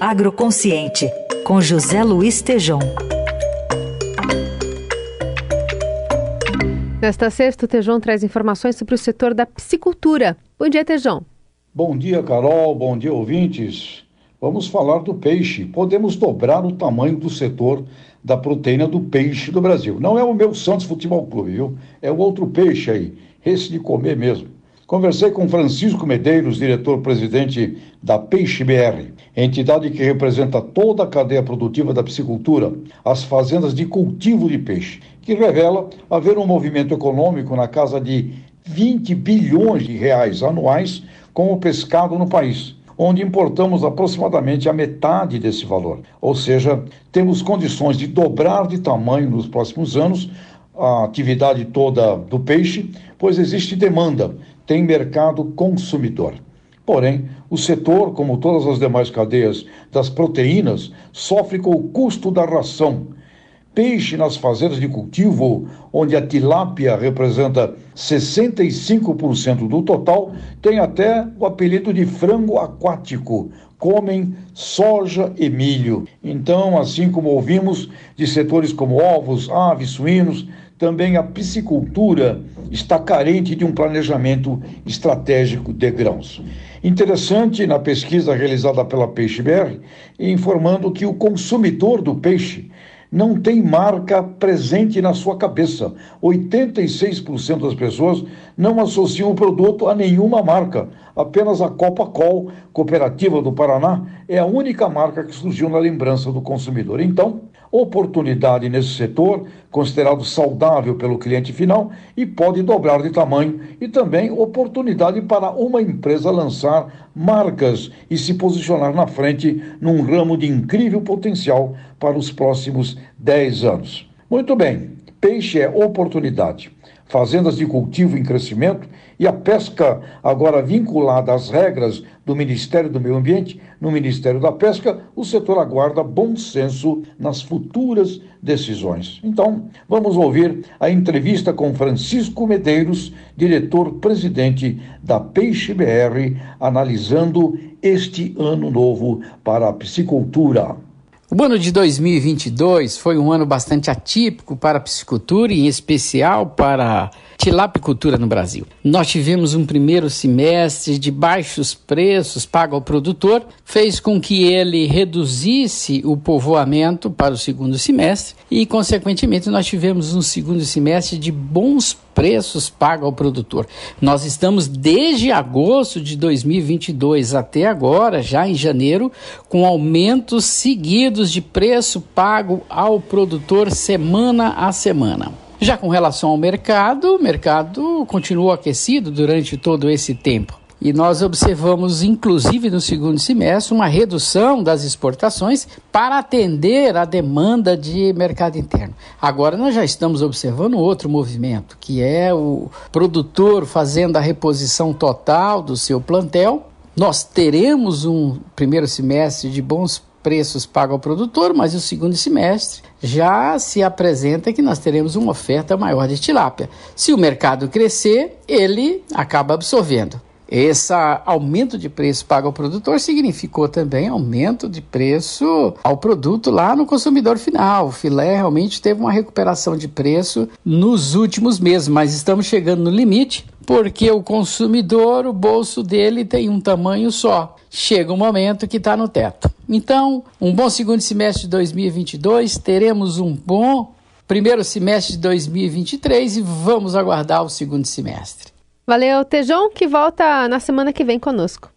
Agroconsciente, com José Luiz Tejom. Nesta sexta, o Tejão traz informações sobre o setor da piscicultura. Bom dia, Tejão. Bom dia, Carol. Bom dia, ouvintes. Vamos falar do peixe. Podemos dobrar o tamanho do setor da proteína do peixe do Brasil. Não é o meu Santos Futebol Clube, viu? É o outro peixe aí, esse de comer mesmo. Conversei com Francisco Medeiros, diretor-presidente da Peixe BR, entidade que representa toda a cadeia produtiva da piscicultura, as fazendas de cultivo de peixe, que revela haver um movimento econômico na casa de 20 bilhões de reais anuais com o pescado no país, onde importamos aproximadamente a metade desse valor. Ou seja, temos condições de dobrar de tamanho nos próximos anos a atividade toda do peixe, pois existe demanda tem mercado consumidor. Porém, o setor, como todas as demais cadeias das proteínas, sofre com o custo da ração. Peixe nas fazendas de cultivo, onde a tilápia representa 65% do total, tem até o apelido de frango aquático. Comem soja e milho. Então, assim como ouvimos de setores como ovos, aves, suínos, também a piscicultura está carente de um planejamento estratégico de grãos. Interessante na pesquisa realizada pela Peixe BR, informando que o consumidor do peixe não tem marca presente na sua cabeça. 86% das pessoas não associam o produto a nenhuma marca. Apenas a Copa-Col, Cooperativa do Paraná, é a única marca que surgiu na lembrança do consumidor. Então, oportunidade nesse setor, considerado saudável pelo cliente final e pode dobrar de tamanho, e também oportunidade para uma empresa lançar marcas e se posicionar na frente num ramo de incrível potencial para os próximos 10 anos. Muito bem, peixe é oportunidade fazendas de cultivo em crescimento e a pesca agora vinculada às regras do Ministério do Meio Ambiente, no Ministério da Pesca, o setor aguarda bom senso nas futuras decisões. Então, vamos ouvir a entrevista com Francisco Medeiros, diretor-presidente da Peixe BR, analisando este ano novo para a piscicultura. O ano de 2022 foi um ano bastante atípico para a piscicultura e, em especial, para tilapicultura no Brasil. Nós tivemos um primeiro semestre de baixos preços pago ao produtor, fez com que ele reduzisse o povoamento para o segundo semestre e, consequentemente, nós tivemos um segundo semestre de bons preços pagos ao produtor. Nós estamos desde agosto de 2022 até agora, já em janeiro, com aumentos seguidos de preço pago ao produtor semana a semana. Já com relação ao mercado, o mercado continuou aquecido durante todo esse tempo. E nós observamos, inclusive no segundo semestre, uma redução das exportações para atender a demanda de mercado interno. Agora nós já estamos observando outro movimento, que é o produtor fazendo a reposição total do seu plantel. Nós teremos um primeiro semestre de bons preços pagos ao produtor, mas o segundo semestre já se apresenta que nós teremos uma oferta maior de tilápia. Se o mercado crescer, ele acaba absorvendo. Esse aumento de preço pago ao produtor significou também aumento de preço ao produto lá no consumidor final. O filé realmente teve uma recuperação de preço nos últimos meses, mas estamos chegando no limite porque o consumidor, o bolso dele tem um tamanho só. Chega um momento que está no teto. Então, um bom segundo semestre de 2022, teremos um bom primeiro semestre de 2023 e vamos aguardar o segundo semestre. Valeu, Tejão, que volta na semana que vem conosco.